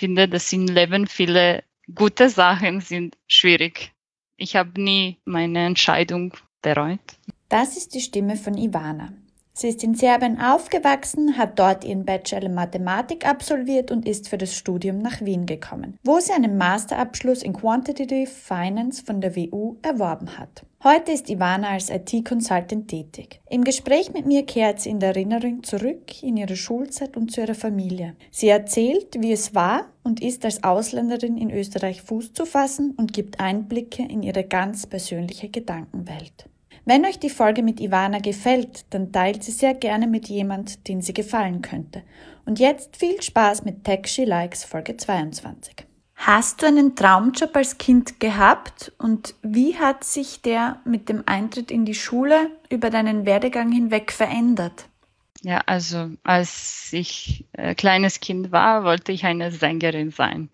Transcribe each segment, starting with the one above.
ich finde, dass im Leben viele gute Sachen sind schwierig. Ich habe nie meine Entscheidung bereut. Das ist die Stimme von Ivana. Sie ist in Serbien aufgewachsen, hat dort ihren Bachelor in Mathematik absolviert und ist für das Studium nach Wien gekommen, wo sie einen Masterabschluss in Quantitative Finance von der WU erworben hat. Heute ist Ivana als IT-Consultant tätig. Im Gespräch mit mir kehrt sie in der Erinnerung zurück in ihre Schulzeit und zu ihrer Familie. Sie erzählt, wie es war und ist als Ausländerin in Österreich Fuß zu fassen und gibt Einblicke in ihre ganz persönliche Gedankenwelt. Wenn euch die Folge mit Ivana gefällt, dann teilt sie sehr gerne mit jemand, den sie gefallen könnte. Und jetzt viel Spaß mit Tech She Likes Folge 22. Hast du einen Traumjob als Kind gehabt und wie hat sich der mit dem Eintritt in die Schule über deinen Werdegang hinweg verändert? Ja, also als ich äh, kleines Kind war, wollte ich eine Sängerin sein.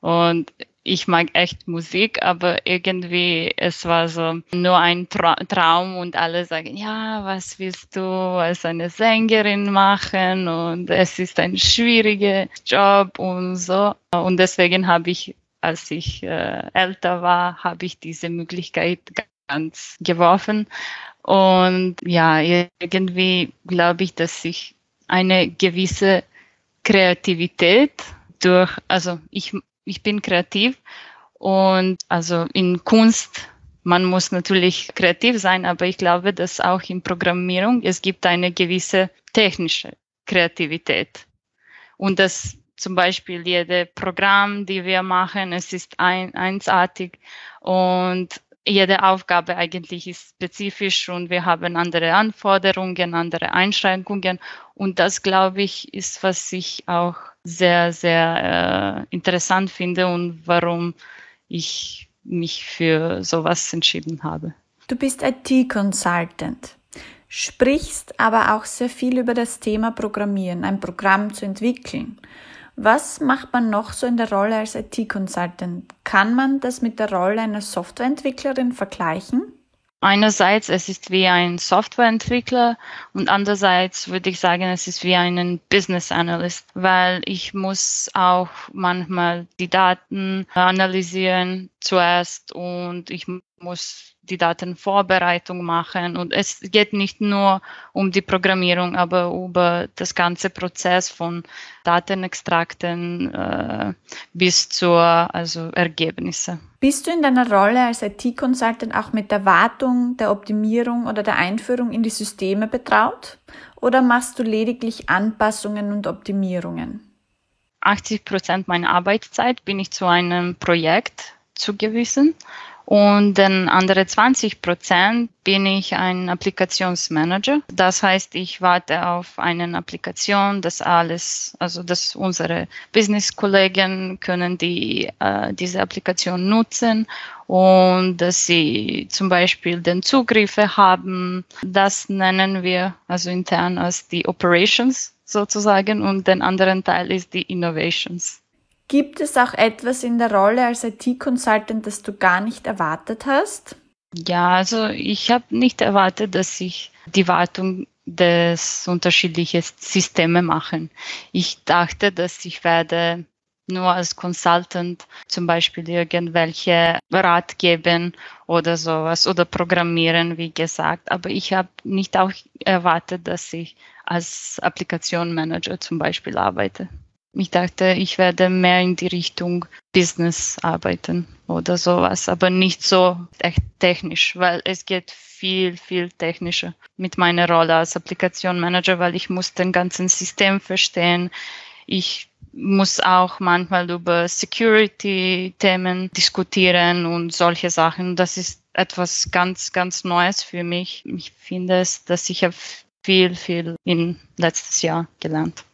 Und ich mag echt Musik, aber irgendwie es war so nur ein Tra Traum und alle sagen, ja, was willst du als eine Sängerin machen und es ist ein schwieriger Job und so. Und deswegen habe ich, als ich äh, älter war, habe ich diese Möglichkeit ganz geworfen. Und ja, irgendwie glaube ich, dass ich eine gewisse Kreativität durch, also ich ich bin kreativ und also in Kunst, man muss natürlich kreativ sein, aber ich glaube, dass auch in Programmierung es gibt eine gewisse technische Kreativität und das zum Beispiel jede Programm, die wir machen, es ist ein, einsartig und jede Aufgabe eigentlich ist spezifisch und wir haben andere Anforderungen, andere Einschränkungen. Und das, glaube ich, ist, was ich auch sehr, sehr äh, interessant finde und warum ich mich für sowas entschieden habe. Du bist IT-Consultant, sprichst aber auch sehr viel über das Thema Programmieren, ein Programm zu entwickeln. Was macht man noch so in der Rolle als IT-Consultant? Kann man das mit der Rolle einer Softwareentwicklerin vergleichen? Einerseits, es ist wie ein Softwareentwickler und andererseits würde ich sagen, es ist wie ein Business Analyst, weil ich muss auch manchmal die Daten analysieren zuerst und ich muss die Datenvorbereitung machen. Und es geht nicht nur um die Programmierung, aber über das ganze Prozess von Datenextrakten äh, bis zur also Ergebnisse. Bist du in deiner Rolle als IT-Consultant auch mit der Wartung, der Optimierung oder der Einführung in die Systeme betraut? Oder machst du lediglich Anpassungen und Optimierungen? 80 Prozent meiner Arbeitszeit bin ich zu einem Projekt zugewiesen und den andere 20 Prozent bin ich ein Applikationsmanager. Das heißt, ich warte auf eine Applikation, dass alles, also dass unsere Business-Kollegen können die, äh, diese Applikation nutzen und dass sie zum Beispiel den Zugriffe haben. Das nennen wir also intern als die Operations sozusagen und den anderen Teil ist die Innovations. Gibt es auch etwas in der Rolle als IT-Consultant, das du gar nicht erwartet hast? Ja, also ich habe nicht erwartet, dass ich die Wartung des unterschiedlichen Systeme machen. Ich dachte, dass ich werde nur als Consultant zum Beispiel irgendwelche Rat geben oder sowas oder programmieren, wie gesagt. Aber ich habe nicht auch erwartet, dass ich als Applikation Manager zum Beispiel arbeite. Ich dachte, ich werde mehr in die Richtung Business arbeiten oder sowas, aber nicht so echt technisch, weil es geht viel, viel technischer mit meiner Rolle als Applikation Manager, weil ich muss den ganzen System verstehen. Ich muss auch manchmal über Security-Themen diskutieren und solche Sachen. Das ist etwas ganz, ganz Neues für mich. Ich finde es, dass ich habe viel, viel in letztes Jahr gelernt.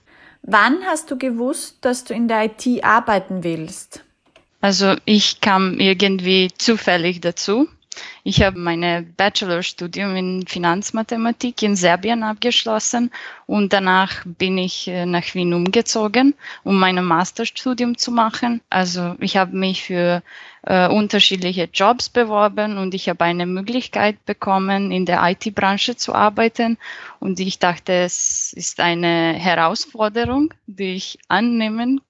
Wann hast du gewusst, dass du in der IT arbeiten willst? Also ich kam irgendwie zufällig dazu. Ich habe meine Bachelorstudium in Finanzmathematik in Serbien abgeschlossen und danach bin ich äh, nach Wien umgezogen, um mein Masterstudium zu machen. Also ich habe mich für äh, unterschiedliche Jobs beworben und ich habe eine Möglichkeit bekommen, in der IT-Branche zu arbeiten. Und ich dachte, es ist eine Herausforderung, die ich annehmen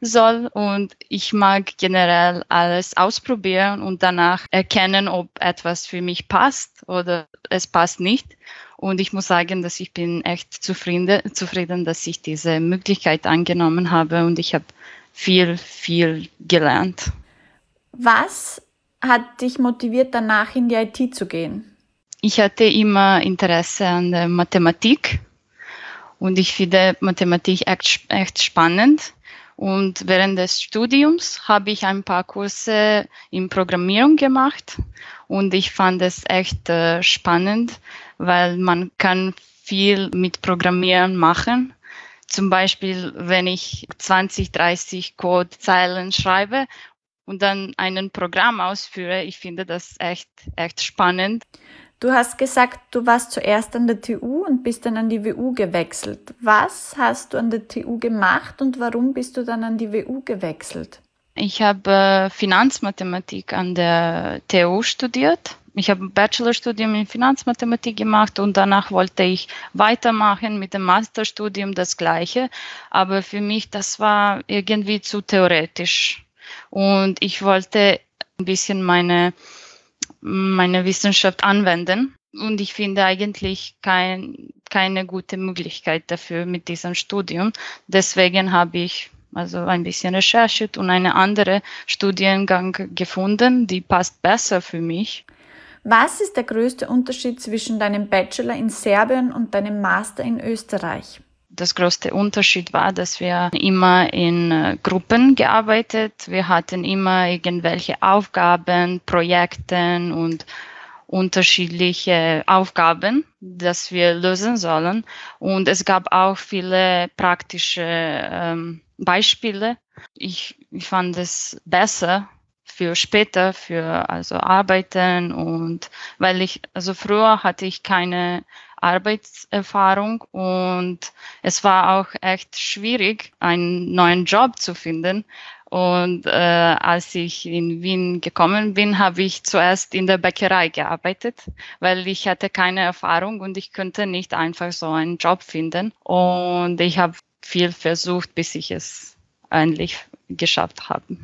soll und ich mag generell alles ausprobieren und danach erkennen, ob etwas für mich passt oder es passt nicht. Und ich muss sagen, dass ich bin echt zufrieden, zufrieden, dass ich diese Möglichkeit angenommen habe und ich habe viel, viel gelernt. Was hat dich motiviert, danach in die IT zu gehen? Ich hatte immer Interesse an der Mathematik und ich finde Mathematik echt, echt spannend. Und während des Studiums habe ich ein paar Kurse in Programmierung gemacht und ich fand es echt äh, spannend, weil man kann viel mit Programmieren machen. Zum Beispiel, wenn ich 20, 30 Codezeilen schreibe und dann ein Programm ausführe, ich finde das echt, echt spannend. Du hast gesagt, du warst zuerst an der TU und bist dann an die WU gewechselt. Was hast du an der TU gemacht und warum bist du dann an die WU gewechselt? Ich habe äh, Finanzmathematik an der TU studiert. Ich habe ein Bachelorstudium in Finanzmathematik gemacht und danach wollte ich weitermachen mit dem Masterstudium das gleiche. Aber für mich, das war irgendwie zu theoretisch. Und ich wollte ein bisschen meine meine Wissenschaft anwenden. Und ich finde eigentlich kein, keine gute Möglichkeit dafür mit diesem Studium. Deswegen habe ich also ein bisschen recherchiert und einen anderen Studiengang gefunden, die passt besser für mich. Was ist der größte Unterschied zwischen deinem Bachelor in Serbien und deinem Master in Österreich? Das größte Unterschied war, dass wir immer in äh, Gruppen gearbeitet. Wir hatten immer irgendwelche Aufgaben, Projekte und unterschiedliche Aufgaben, dass wir lösen sollen. Und es gab auch viele praktische ähm, Beispiele. Ich, ich fand es besser für später, für also Arbeiten und weil ich, also früher hatte ich keine Arbeitserfahrung und es war auch echt schwierig, einen neuen Job zu finden. Und äh, als ich in Wien gekommen bin, habe ich zuerst in der Bäckerei gearbeitet, weil ich hatte keine Erfahrung und ich könnte nicht einfach so einen Job finden. Und ich habe viel versucht, bis ich es endlich geschafft habe.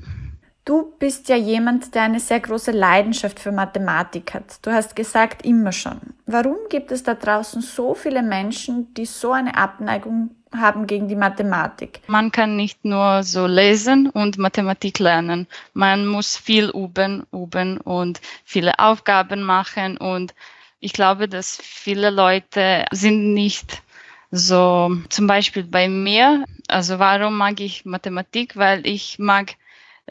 Du bist ja jemand, der eine sehr große Leidenschaft für Mathematik hat. Du hast gesagt, immer schon. Warum gibt es da draußen so viele Menschen, die so eine Abneigung haben gegen die Mathematik? Man kann nicht nur so lesen und Mathematik lernen. Man muss viel üben, üben und viele Aufgaben machen. Und ich glaube, dass viele Leute sind nicht so, zum Beispiel bei mir, also warum mag ich Mathematik? Weil ich mag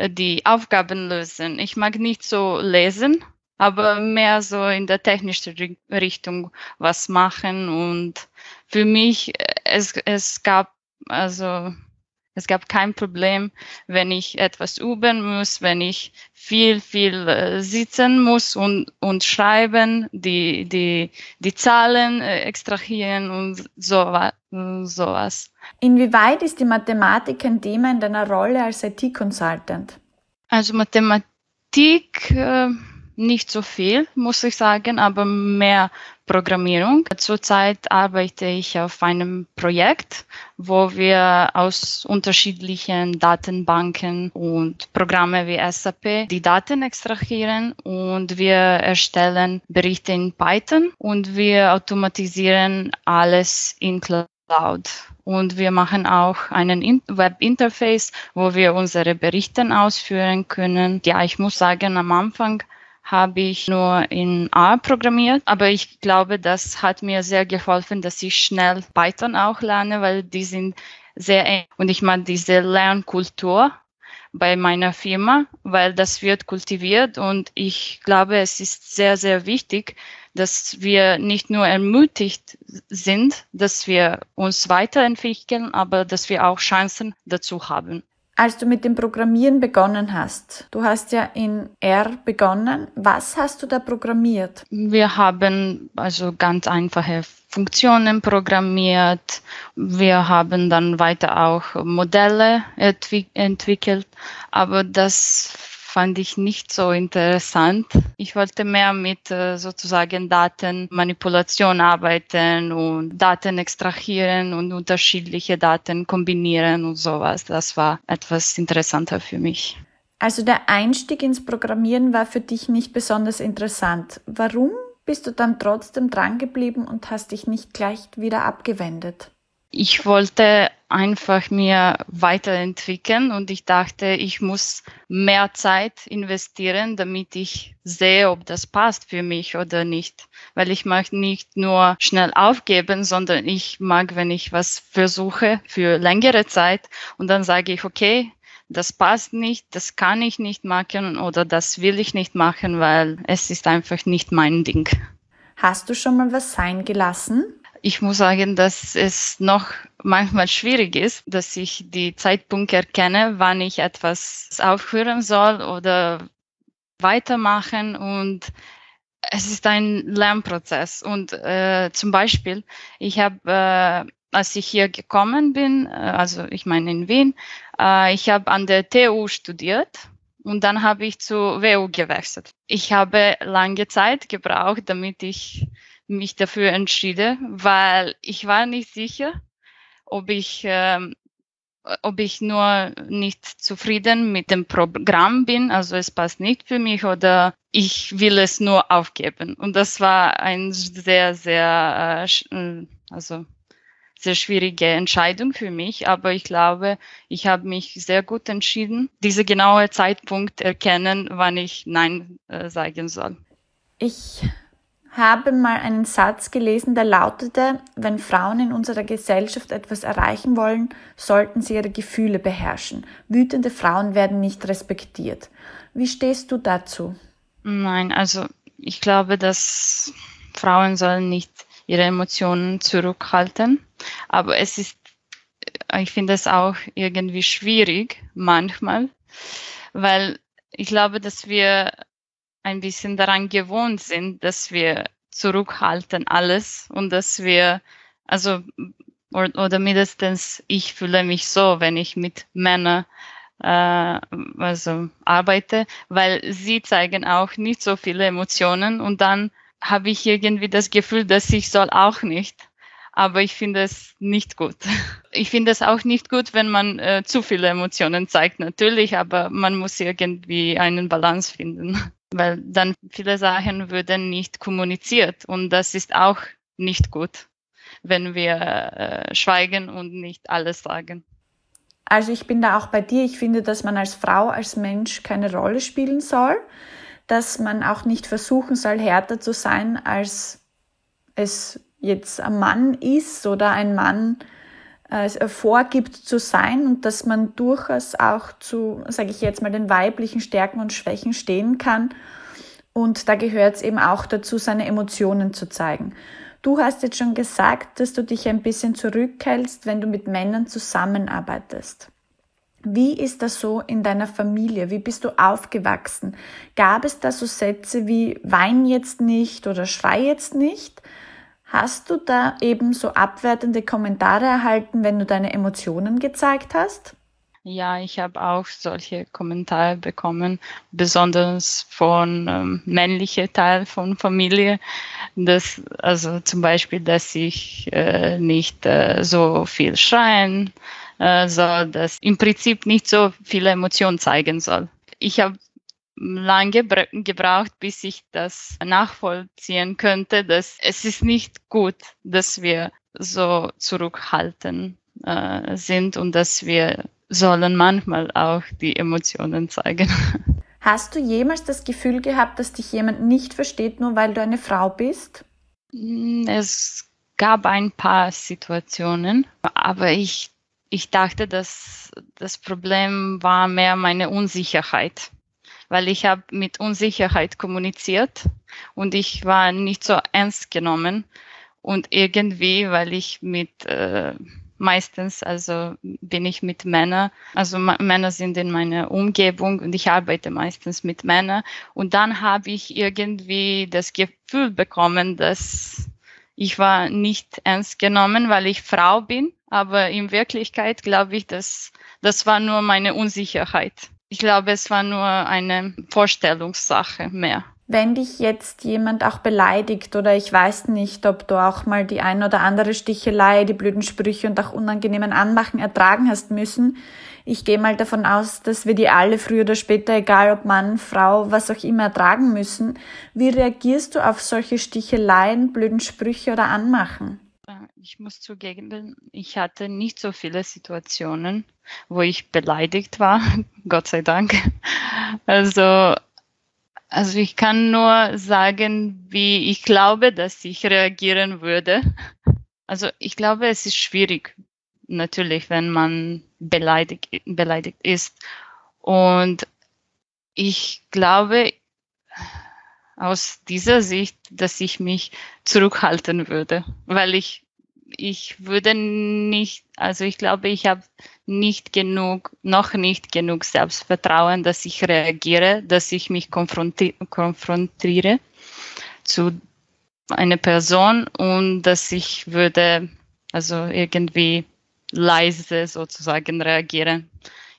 die Aufgaben lösen. Ich mag nicht so lesen, aber mehr so in der technischen Richtung was machen. Und für mich, äh, es, es gab also es gab kein Problem, wenn ich etwas üben muss, wenn ich viel, viel äh, sitzen muss und, und schreiben, die, die, die Zahlen äh, extrahieren und so, sowas. Inwieweit ist die Mathematik ein Thema in deiner Rolle als IT-Consultant? Also Mathematik äh, nicht so viel, muss ich sagen, aber mehr Programmierung. Zurzeit arbeite ich auf einem Projekt, wo wir aus unterschiedlichen Datenbanken und Programme wie SAP die Daten extrahieren und wir erstellen Berichte in Python und wir automatisieren alles in Cloud. Und wir machen auch einen Webinterface, wo wir unsere Berichte ausführen können. Ja, ich muss sagen, am Anfang habe ich nur in R programmiert, aber ich glaube, das hat mir sehr geholfen, dass ich schnell Python auch lerne, weil die sind sehr eng. Und ich mag diese Lernkultur bei meiner Firma, weil das wird kultiviert. Und ich glaube, es ist sehr, sehr wichtig, dass wir nicht nur ermutigt sind, dass wir uns weiterentwickeln, aber dass wir auch Chancen dazu haben. Als du mit dem Programmieren begonnen hast, du hast ja in R begonnen, was hast du da programmiert? Wir haben also ganz einfache Funktionen programmiert. Wir haben dann weiter auch Modelle entwickelt, aber das fand ich nicht so interessant. Ich wollte mehr mit äh, sozusagen Datenmanipulation arbeiten und Daten extrahieren und unterschiedliche Daten kombinieren und sowas. Das war etwas interessanter für mich. Also der Einstieg ins Programmieren war für dich nicht besonders interessant. Warum bist du dann trotzdem drangeblieben und hast dich nicht gleich wieder abgewendet? Ich wollte einfach mir weiterentwickeln und ich dachte, ich muss mehr Zeit investieren, damit ich sehe, ob das passt für mich oder nicht. Weil ich mag nicht nur schnell aufgeben, sondern ich mag, wenn ich was versuche für längere Zeit und dann sage ich, okay, das passt nicht, das kann ich nicht machen oder das will ich nicht machen, weil es ist einfach nicht mein Ding. Hast du schon mal was sein gelassen? Ich muss sagen, dass es noch manchmal schwierig ist, dass ich die Zeitpunkt erkenne, wann ich etwas aufhören soll oder weitermachen und es ist ein Lernprozess und äh, zum Beispiel, ich habe äh, als ich hier gekommen bin, äh, also ich meine in Wien, äh, ich habe an der TU studiert und dann habe ich zu WU gewechselt. Ich habe lange Zeit gebraucht, damit ich mich dafür entschiede, weil ich war nicht sicher, ob ich, ähm, ob ich nur nicht zufrieden mit dem Programm bin, also es passt nicht für mich oder ich will es nur aufgeben. Und das war ein sehr, sehr, äh, also sehr schwierige Entscheidung für mich, aber ich glaube, ich habe mich sehr gut entschieden, diese genaue Zeitpunkt erkennen, wann ich Nein äh, sagen soll. Ich habe mal einen Satz gelesen, der lautete, wenn Frauen in unserer Gesellschaft etwas erreichen wollen, sollten sie ihre Gefühle beherrschen. Wütende Frauen werden nicht respektiert. Wie stehst du dazu? Nein, also ich glaube, dass Frauen sollen nicht ihre Emotionen zurückhalten. Aber es ist, ich finde es auch irgendwie schwierig manchmal, weil ich glaube, dass wir ein bisschen daran gewohnt sind, dass wir zurückhalten alles und dass wir, also, oder mindestens ich fühle mich so, wenn ich mit Männern äh, also arbeite, weil sie zeigen auch nicht so viele Emotionen und dann habe ich irgendwie das Gefühl, dass ich soll auch nicht. Aber ich finde es nicht gut. Ich finde es auch nicht gut, wenn man äh, zu viele Emotionen zeigt, natürlich, aber man muss irgendwie einen Balance finden, weil dann viele Sachen würden nicht kommuniziert und das ist auch nicht gut, wenn wir äh, schweigen und nicht alles sagen. Also ich bin da auch bei dir. Ich finde, dass man als Frau, als Mensch keine Rolle spielen soll dass man auch nicht versuchen soll, härter zu sein, als es jetzt ein Mann ist oder ein Mann äh, vorgibt zu sein und dass man durchaus auch zu, sage ich jetzt mal, den weiblichen Stärken und Schwächen stehen kann. Und da gehört es eben auch dazu, seine Emotionen zu zeigen. Du hast jetzt schon gesagt, dass du dich ein bisschen zurückhältst, wenn du mit Männern zusammenarbeitest. Wie ist das so in deiner Familie? Wie bist du aufgewachsen? Gab es da so Sätze wie wein jetzt nicht oder schrei jetzt nicht? Hast du da eben so abwertende Kommentare erhalten, wenn du deine Emotionen gezeigt hast? Ja, ich habe auch solche Kommentare bekommen, besonders von ähm, männlichen Teil von Familie, dass also zum Beispiel, dass ich äh, nicht äh, so viel schreien äh, soll, dass im Prinzip nicht so viele Emotionen zeigen soll. Ich habe lange gebraucht, bis ich das nachvollziehen könnte, dass es ist nicht gut, dass wir so zurückhaltend äh, sind und dass wir sollen manchmal auch die Emotionen zeigen. Hast du jemals das Gefühl gehabt, dass dich jemand nicht versteht, nur weil du eine Frau bist? Hm, es gab ein paar Situationen, aber ich ich dachte, dass das Problem war mehr meine Unsicherheit, weil ich habe mit Unsicherheit kommuniziert und ich war nicht so ernst genommen und irgendwie, weil ich mit äh, meistens, also bin ich mit Männern, also Männer sind in meiner Umgebung und ich arbeite meistens mit Männern und dann habe ich irgendwie das Gefühl bekommen, dass ich war nicht ernst genommen, weil ich Frau bin, aber in Wirklichkeit glaube ich, dass das war nur meine Unsicherheit. Ich glaube, es war nur eine Vorstellungssache mehr. Wenn dich jetzt jemand auch beleidigt oder ich weiß nicht, ob du auch mal die ein oder andere Stichelei, die blöden Sprüche und auch unangenehmen Anmachen ertragen hast müssen, ich gehe mal davon aus, dass wir die alle früher oder später, egal ob Mann, Frau, was auch immer, ertragen müssen. Wie reagierst du auf solche Sticheleien, blöden Sprüche oder Anmachen? Ich muss zugeben, ich hatte nicht so viele Situationen, wo ich beleidigt war, Gott sei Dank. Also also ich kann nur sagen, wie ich glaube, dass ich reagieren würde. Also ich glaube, es ist schwierig, natürlich, wenn man beleidigt, beleidigt ist. Und ich glaube aus dieser Sicht, dass ich mich zurückhalten würde, weil ich ich würde nicht, also ich glaube, ich habe nicht genug, noch nicht genug Selbstvertrauen, dass ich reagiere, dass ich mich konfronti konfrontiere zu einer Person und dass ich würde also irgendwie leise sozusagen reagieren.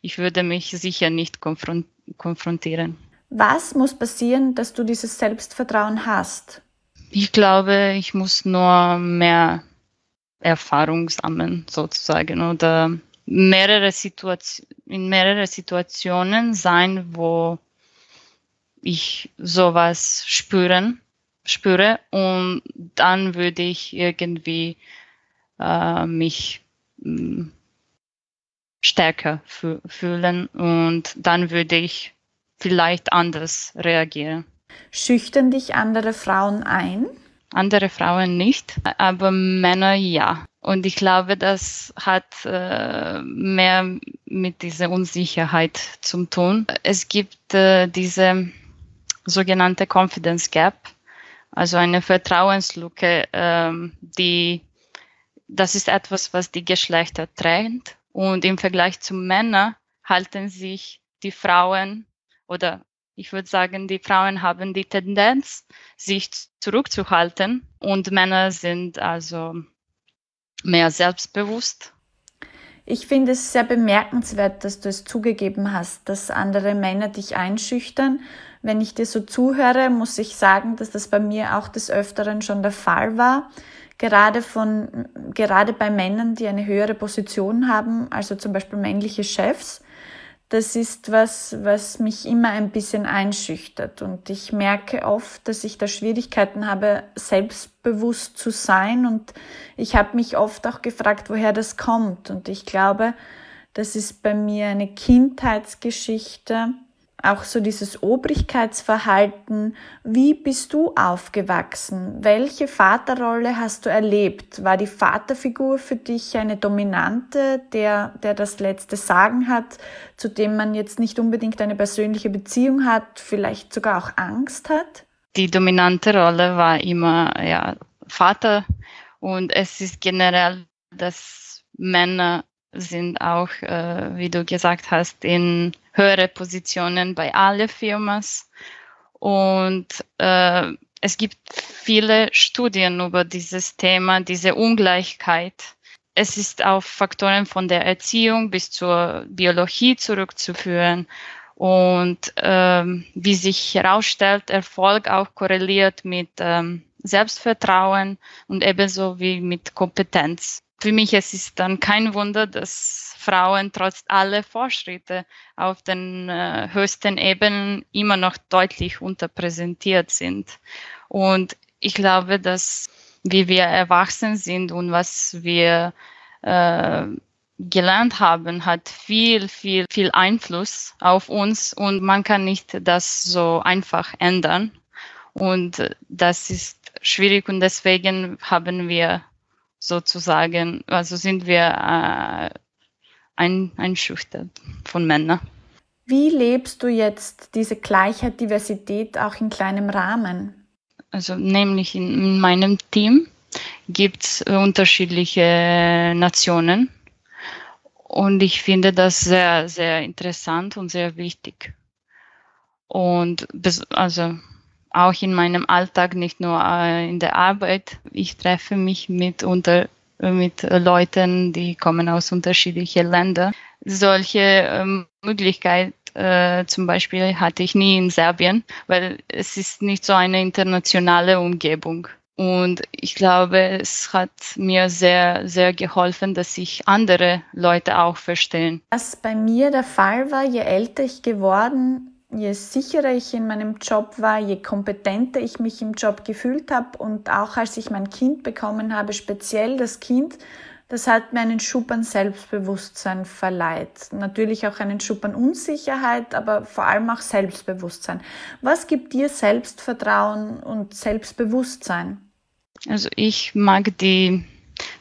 Ich würde mich sicher nicht konfront konfrontieren. Was muss passieren, dass du dieses Selbstvertrauen hast? Ich glaube, ich muss nur mehr Erfahrung sammeln sozusagen oder mehrere Situation, in mehrere Situationen sein, wo ich sowas spüren, spüre und dann würde ich irgendwie äh, mich mm, stärker fühlen und dann würde ich vielleicht anders reagieren. Schüchtern dich andere Frauen ein? Andere Frauen nicht, aber Männer ja. Und ich glaube, das hat äh, mehr mit dieser Unsicherheit zu tun. Es gibt äh, diese sogenannte Confidence Gap, also eine Vertrauenslücke, ähm, die das ist etwas, was die Geschlechter trennt. Und im Vergleich zu Männern halten sich die Frauen oder ich würde sagen, die Frauen haben die Tendenz, sich zurückzuhalten und Männer sind also mehr selbstbewusst. Ich finde es sehr bemerkenswert, dass du es zugegeben hast, dass andere Männer dich einschüchtern. Wenn ich dir so zuhöre, muss ich sagen, dass das bei mir auch des Öfteren schon der Fall war. Gerade von, gerade bei Männern, die eine höhere Position haben, also zum Beispiel männliche Chefs das ist was, was mich immer ein bisschen einschüchtert. Und ich merke oft, dass ich da Schwierigkeiten habe, selbstbewusst zu sein. Und ich habe mich oft auch gefragt, woher das kommt. Und ich glaube, das ist bei mir eine Kindheitsgeschichte, auch so dieses Obrigkeitsverhalten. Wie bist du aufgewachsen? Welche Vaterrolle hast du erlebt? War die Vaterfigur für dich eine dominante, der, der das letzte Sagen hat, zu dem man jetzt nicht unbedingt eine persönliche Beziehung hat, vielleicht sogar auch Angst hat? Die dominante Rolle war immer, ja, Vater. Und es ist generell, dass Männer sind auch, äh, wie du gesagt hast, in höhere Positionen bei allen Firmen. Und äh, es gibt viele Studien über dieses Thema, diese Ungleichheit. Es ist auf Faktoren von der Erziehung bis zur Biologie zurückzuführen. Und ähm, wie sich herausstellt, Erfolg auch korreliert mit ähm, Selbstvertrauen und ebenso wie mit Kompetenz für mich es ist dann kein Wunder, dass Frauen trotz aller Fortschritte auf den äh, höchsten Ebenen immer noch deutlich unterpräsentiert sind. Und ich glaube, dass wie wir erwachsen sind und was wir äh, gelernt haben, hat viel, viel, viel Einfluss auf uns und man kann nicht das so einfach ändern. Und das ist schwierig und deswegen haben wir sozusagen, also sind wir äh, ein, einschüchtert von Männern. Wie lebst du jetzt diese Gleichheit, Diversität auch in kleinem Rahmen? Also nämlich in, in meinem Team gibt es unterschiedliche Nationen und ich finde das sehr, sehr interessant und sehr wichtig. Und also auch in meinem Alltag, nicht nur äh, in der Arbeit. Ich treffe mich mit, unter, mit Leuten, die kommen aus unterschiedlichen Ländern. Solche ähm, Möglichkeit äh, zum Beispiel hatte ich nie in Serbien, weil es ist nicht so eine internationale Umgebung. Und ich glaube, es hat mir sehr, sehr geholfen, dass ich andere Leute auch verstehen. Was bei mir der Fall war, je älter ich geworden, je sicherer ich in meinem Job war, je kompetenter ich mich im Job gefühlt habe und auch als ich mein Kind bekommen habe, speziell das Kind, das hat mir einen Schub an Selbstbewusstsein verleiht. Natürlich auch einen Schub an Unsicherheit, aber vor allem auch Selbstbewusstsein. Was gibt dir Selbstvertrauen und Selbstbewusstsein? Also ich mag die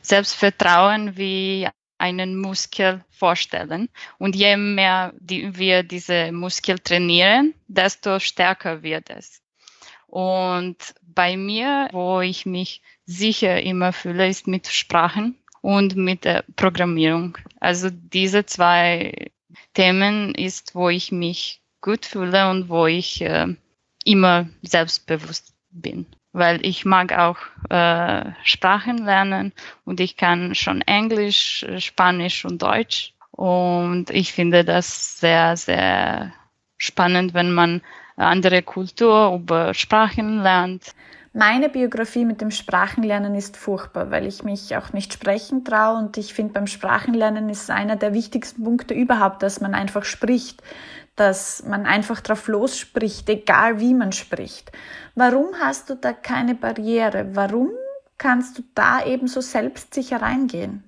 Selbstvertrauen wie einen Muskel vorstellen. Und je mehr die, wir diese Muskel trainieren, desto stärker wird es. Und bei mir, wo ich mich sicher immer fühle, ist mit Sprachen und mit der Programmierung. Also diese zwei Themen ist, wo ich mich gut fühle und wo ich äh, immer selbstbewusst bin. Weil ich mag auch äh, Sprachen lernen und ich kann schon Englisch, Spanisch und Deutsch. Und ich finde das sehr, sehr spannend, wenn man andere Kultur über Sprachen lernt. Meine Biografie mit dem Sprachenlernen ist furchtbar, weil ich mich auch nicht sprechen traue und ich finde beim Sprachenlernen ist einer der wichtigsten Punkte überhaupt, dass man einfach spricht, dass man einfach drauf losspricht, egal wie man spricht. Warum hast du da keine Barriere? Warum kannst du da eben so selbstsicher reingehen?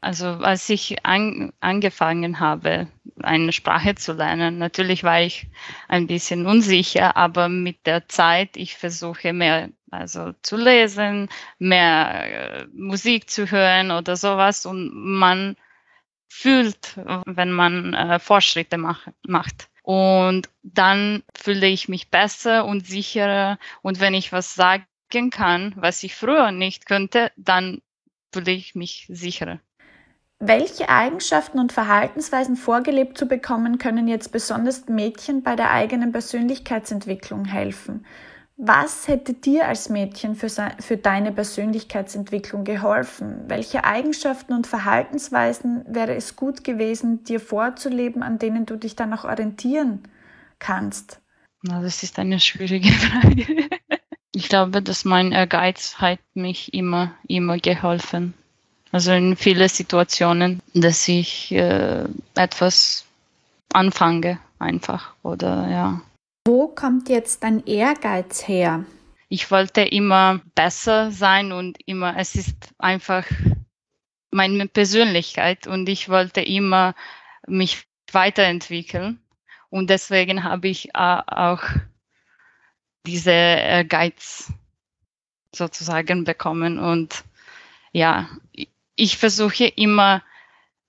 Also als ich an, angefangen habe, eine Sprache zu lernen, natürlich war ich ein bisschen unsicher, aber mit der Zeit, ich versuche mehr also zu lesen, mehr äh, Musik zu hören oder sowas und man fühlt, wenn man äh, Fortschritte mach, macht. Und dann fühle ich mich besser und sicherer und wenn ich was sagen kann, was ich früher nicht könnte, dann fühle ich mich sicherer. Welche Eigenschaften und Verhaltensweisen vorgelebt zu bekommen, können jetzt besonders Mädchen bei der eigenen Persönlichkeitsentwicklung helfen? Was hätte dir als Mädchen für, für, deine Persönlichkeitsentwicklung geholfen? Welche Eigenschaften und Verhaltensweisen wäre es gut gewesen, dir vorzuleben, an denen du dich dann auch orientieren kannst? Na, das ist eine schwierige Frage. Ich glaube, dass mein Ehrgeiz hat mich immer, immer geholfen. Also in vielen Situationen, dass ich äh, etwas anfange einfach oder ja. Wo kommt jetzt dein Ehrgeiz her? Ich wollte immer besser sein und immer, es ist einfach meine Persönlichkeit und ich wollte immer mich weiterentwickeln. Und deswegen habe ich auch diese Ehrgeiz sozusagen bekommen. Und ja, ich versuche immer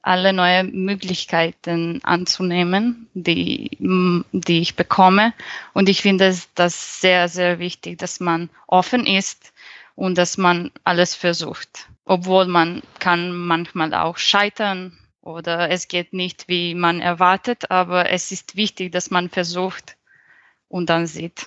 alle neue Möglichkeiten anzunehmen, die, die ich bekomme. Und ich finde das sehr, sehr wichtig, dass man offen ist und dass man alles versucht. Obwohl man kann manchmal auch scheitern oder es geht nicht, wie man erwartet, aber es ist wichtig, dass man versucht und dann sieht.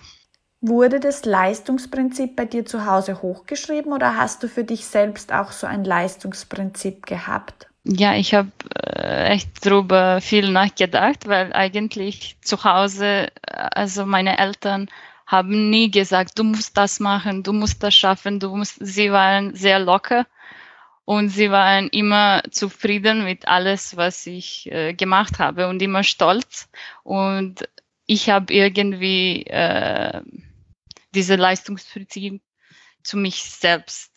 Wurde das Leistungsprinzip bei dir zu Hause hochgeschrieben oder hast du für dich selbst auch so ein Leistungsprinzip gehabt? Ja, ich habe äh, echt darüber viel nachgedacht, weil eigentlich zu Hause, also meine Eltern haben nie gesagt, du musst das machen, du musst das schaffen, du musst, sie waren sehr locker und sie waren immer zufrieden mit alles, was ich äh, gemacht habe und immer stolz und ich habe irgendwie äh, diese Leistungsprinzip zu mich selbst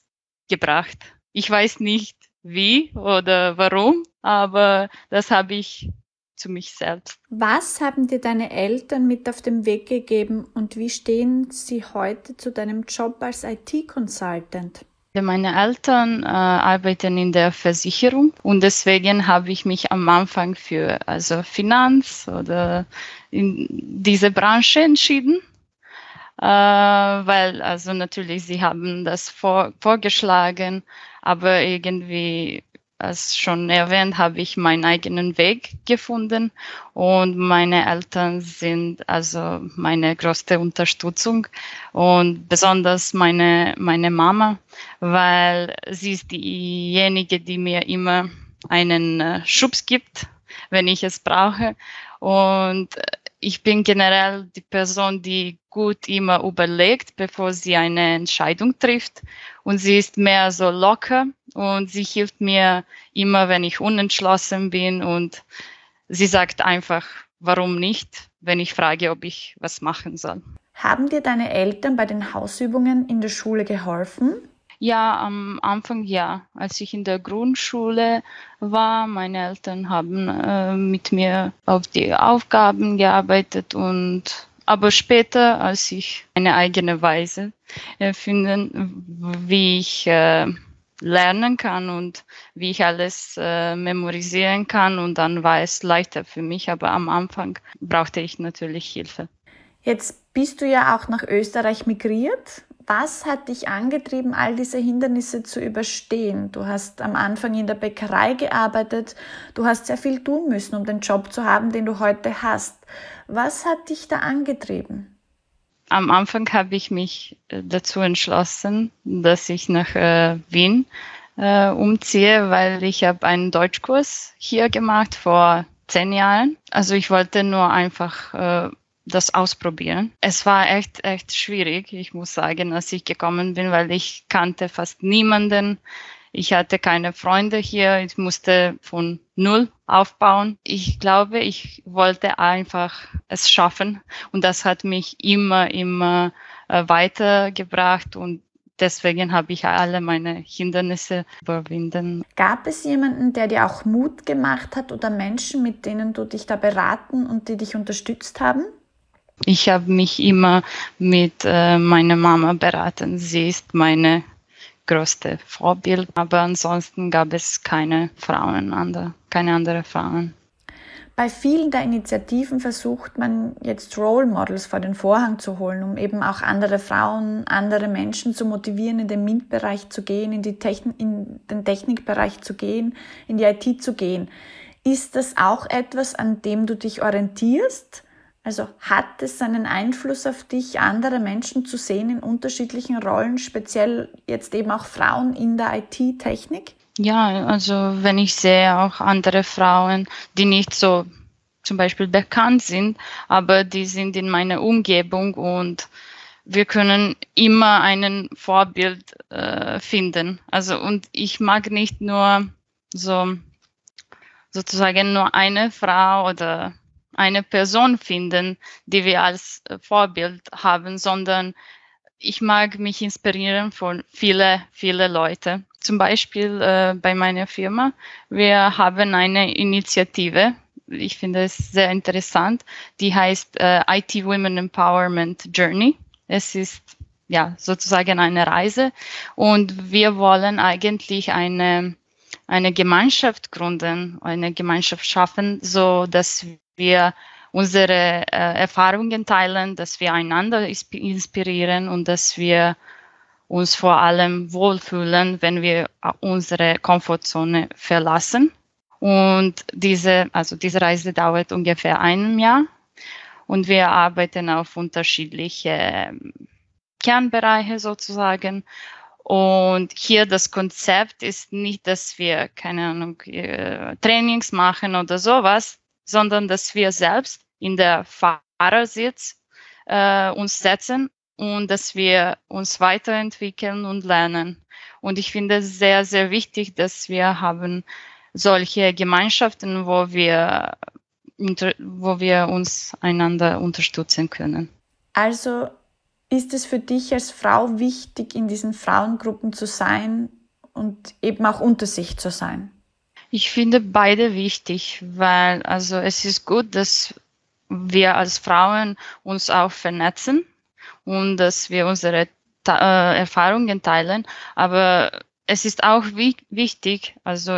gebracht. Ich weiß nicht, wie oder warum, aber das habe ich zu mich selbst. Was haben dir deine Eltern mit auf den Weg gegeben und wie stehen sie heute zu deinem Job als IT-Consultant? Meine Eltern äh, arbeiten in der Versicherung und deswegen habe ich mich am Anfang für also Finanz oder in diese Branche entschieden äh, weil also natürlich sie haben das vor, vorgeschlagen, aber irgendwie, als schon erwähnt, habe ich meinen eigenen Weg gefunden und meine Eltern sind also meine größte Unterstützung und besonders meine, meine Mama, weil sie ist diejenige, die mir immer einen äh, Schubs gibt wenn ich es brauche. Und ich bin generell die Person, die gut immer überlegt, bevor sie eine Entscheidung trifft. Und sie ist mehr so locker und sie hilft mir immer, wenn ich unentschlossen bin. Und sie sagt einfach, warum nicht, wenn ich frage, ob ich was machen soll. Haben dir deine Eltern bei den Hausübungen in der Schule geholfen? Ja, am Anfang ja. Als ich in der Grundschule war, meine Eltern haben äh, mit mir auf die Aufgaben gearbeitet und aber später, als ich eine eigene Weise erfinden, wie ich äh, lernen kann und wie ich alles äh, memorisieren kann und dann war es leichter für mich, aber am Anfang brauchte ich natürlich Hilfe. Jetzt bist du ja auch nach Österreich migriert. Was hat dich angetrieben, all diese Hindernisse zu überstehen? Du hast am Anfang in der Bäckerei gearbeitet, du hast sehr viel tun müssen, um den Job zu haben, den du heute hast. Was hat dich da angetrieben? Am Anfang habe ich mich äh, dazu entschlossen, dass ich nach äh, Wien äh, umziehe, weil ich habe einen Deutschkurs hier gemacht vor zehn Jahren. Also ich wollte nur einfach äh, das ausprobieren. Es war echt, echt schwierig, ich muss sagen, als ich gekommen bin, weil ich kannte fast niemanden. Ich hatte keine Freunde hier. Ich musste von Null aufbauen. Ich glaube, ich wollte einfach es schaffen. Und das hat mich immer, immer äh, weitergebracht. Und deswegen habe ich alle meine Hindernisse überwinden. Gab es jemanden, der dir auch Mut gemacht hat oder Menschen, mit denen du dich da beraten und die dich unterstützt haben? Ich habe mich immer mit äh, meiner Mama beraten. Sie ist meine größte Vorbild, aber ansonsten gab es keine Frauen, andere, keine andere Frauen. Bei vielen der Initiativen versucht man jetzt Role Models vor den Vorhang zu holen, um eben auch andere Frauen, andere Menschen zu motivieren, in den MINT-Bereich zu gehen, in, die Techn in den Technikbereich zu gehen, in die IT zu gehen. Ist das auch etwas, an dem du dich orientierst? Also hat es einen Einfluss auf dich, andere Menschen zu sehen in unterschiedlichen Rollen, speziell jetzt eben auch Frauen in der IT-Technik? Ja, also wenn ich sehe auch andere Frauen, die nicht so zum Beispiel bekannt sind, aber die sind in meiner Umgebung und wir können immer einen Vorbild äh, finden. Also und ich mag nicht nur so sozusagen nur eine Frau oder eine Person finden, die wir als äh, Vorbild haben, sondern ich mag mich inspirieren von viele, viele Leute. Zum Beispiel äh, bei meiner Firma. Wir haben eine Initiative. Ich finde es sehr interessant. Die heißt äh, IT Women Empowerment Journey. Es ist ja sozusagen eine Reise und wir wollen eigentlich eine eine Gemeinschaft gründen, eine Gemeinschaft schaffen, so dass wir unsere äh, Erfahrungen teilen, dass wir einander inspirieren und dass wir uns vor allem wohlfühlen, wenn wir unsere Komfortzone verlassen. Und diese, also diese Reise dauert ungefähr ein Jahr und wir arbeiten auf unterschiedliche ähm, Kernbereiche sozusagen. Und hier das Konzept ist nicht, dass wir, keine Ahnung, äh, Trainings machen oder sowas, sondern dass wir selbst in der Fahrersitz äh, uns setzen und dass wir uns weiterentwickeln und lernen. Und ich finde es sehr, sehr wichtig, dass wir haben solche Gemeinschaften, wo wir, wo wir uns einander unterstützen können. Also ist es für dich als Frau wichtig, in diesen Frauengruppen zu sein und eben auch unter sich zu sein? Ich finde beide wichtig, weil also es ist gut, dass wir als Frauen uns auch vernetzen und dass wir unsere äh, Erfahrungen teilen. Aber es ist auch wichtig, also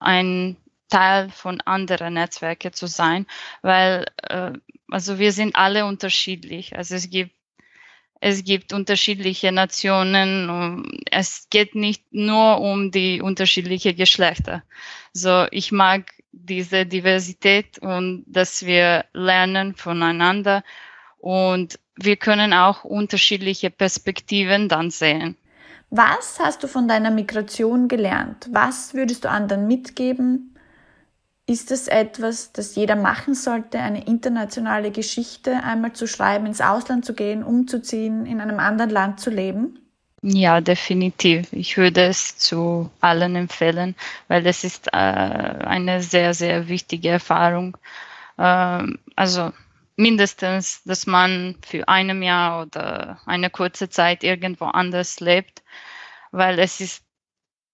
ein Teil von anderen Netzwerken zu sein, weil äh, also wir sind alle unterschiedlich. Also es gibt es gibt unterschiedliche Nationen. Es geht nicht nur um die unterschiedlichen Geschlechter. So, ich mag diese Diversität und dass wir lernen voneinander und wir können auch unterschiedliche Perspektiven dann sehen. Was hast du von deiner Migration gelernt? Was würdest du anderen mitgeben? Ist es etwas, das jeder machen sollte, eine internationale Geschichte einmal zu schreiben, ins Ausland zu gehen, umzuziehen, in einem anderen Land zu leben? Ja, definitiv. Ich würde es zu allen empfehlen, weil es ist äh, eine sehr, sehr wichtige Erfahrung. Ähm, also mindestens, dass man für einem Jahr oder eine kurze Zeit irgendwo anders lebt, weil es ist,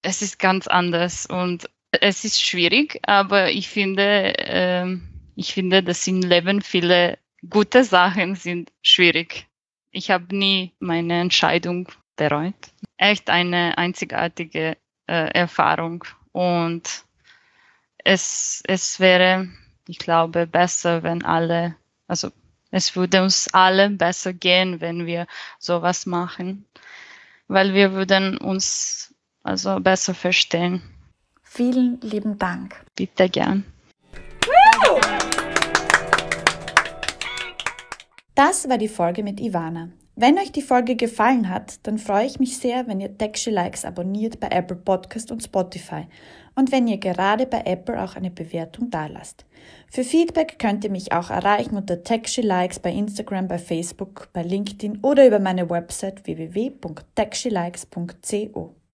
es ist ganz anders und es ist schwierig, aber ich finde, äh, ich finde, dass im Leben viele gute Sachen sind schwierig. Ich habe nie meine Entscheidung bereut. Echt eine einzigartige äh, Erfahrung und es, es wäre, ich glaube, besser, wenn alle, also es würde uns allen besser gehen, wenn wir sowas machen, weil wir würden uns also besser verstehen. Vielen lieben Dank. Bitte gern. Das war die Folge mit Ivana. Wenn euch die Folge gefallen hat, dann freue ich mich sehr, wenn ihr Texture Likes abonniert bei Apple Podcast und Spotify und wenn ihr gerade bei Apple auch eine Bewertung dalasst. Für Feedback könnt ihr mich auch erreichen unter Texture Likes bei Instagram, bei Facebook, bei LinkedIn oder über meine Website www.texturelikes.co.